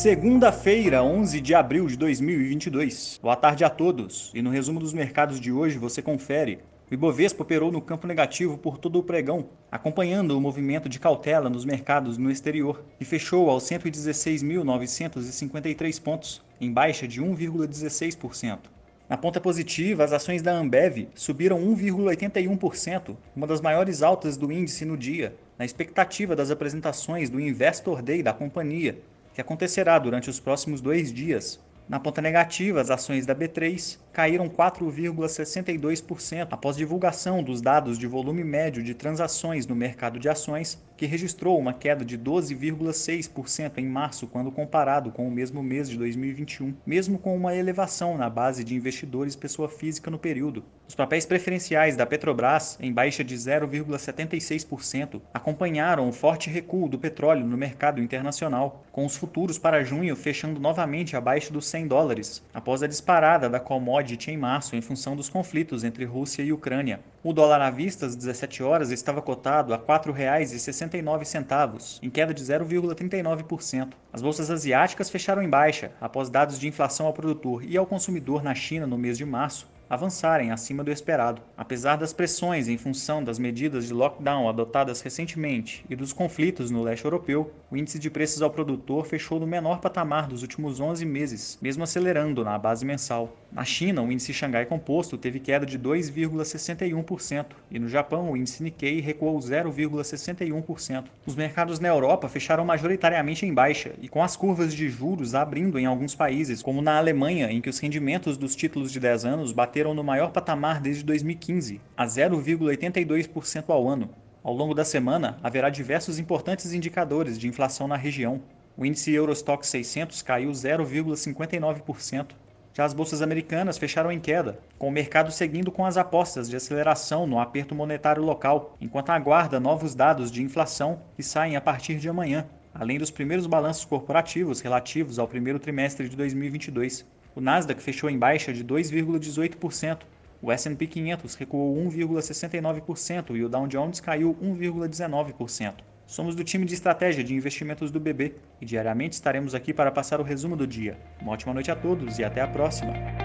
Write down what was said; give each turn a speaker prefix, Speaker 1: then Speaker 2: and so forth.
Speaker 1: Segunda-feira, 11 de abril de 2022. Boa tarde a todos. E no resumo dos mercados de hoje você confere. O Ibovespa operou no campo negativo por todo o pregão, acompanhando o movimento de cautela nos mercados no exterior, e fechou aos 116.953 pontos, em baixa de 1,16%. Na ponta positiva, as ações da Ambev subiram 1,81%, uma das maiores altas do índice no dia, na expectativa das apresentações do Investor Day da companhia, que acontecerá durante os próximos dois dias. Na ponta negativa, as ações da B3 caíram 4,62% após divulgação dos dados de volume médio de transações no mercado de ações, que registrou uma queda de 12,6% em março quando comparado com o mesmo mês de 2021, mesmo com uma elevação na base de investidores pessoa física no período. Os papéis preferenciais da Petrobras, em baixa de 0,76%, acompanharam o forte recuo do petróleo no mercado internacional, com os futuros para junho fechando novamente abaixo dos 100 dólares, após a disparada da commodity commodity em março em função dos conflitos entre Rússia e Ucrânia. O dólar à vista às 17 horas estava cotado a R$ 4,69, em queda de 0,39%. As bolsas asiáticas fecharam em baixa após dados de inflação ao produtor e ao consumidor na China no mês de março, avançarem acima do esperado. Apesar das pressões em função das medidas de lockdown adotadas recentemente e dos conflitos no leste europeu, o índice de preços ao produtor fechou no menor patamar dos últimos 11 meses, mesmo acelerando na base mensal. Na China, o índice Xangai Composto teve queda de 2,61% e no Japão, o índice Nikkei recuou 0,61%. Os mercados na Europa fecharam majoritariamente em baixa e com as curvas de juros abrindo em alguns países, como na Alemanha, em que os rendimentos dos títulos de 10 anos bateram bateram no maior patamar desde 2015, a 0,82% ao ano. Ao longo da semana, haverá diversos importantes indicadores de inflação na região. O índice Eurostock 600 caiu 0,59%. Já as bolsas americanas fecharam em queda, com o mercado seguindo com as apostas de aceleração no aperto monetário local, enquanto aguarda novos dados de inflação que saem a partir de amanhã, além dos primeiros balanços corporativos relativos ao primeiro trimestre de 2022. O Nasdaq fechou em baixa de 2,18%, o S&P 500 recuou 1,69% e o Dow Jones caiu 1,19%. Somos do time de estratégia de investimentos do BB e diariamente estaremos aqui para passar o resumo do dia. Uma ótima noite a todos e até a próxima!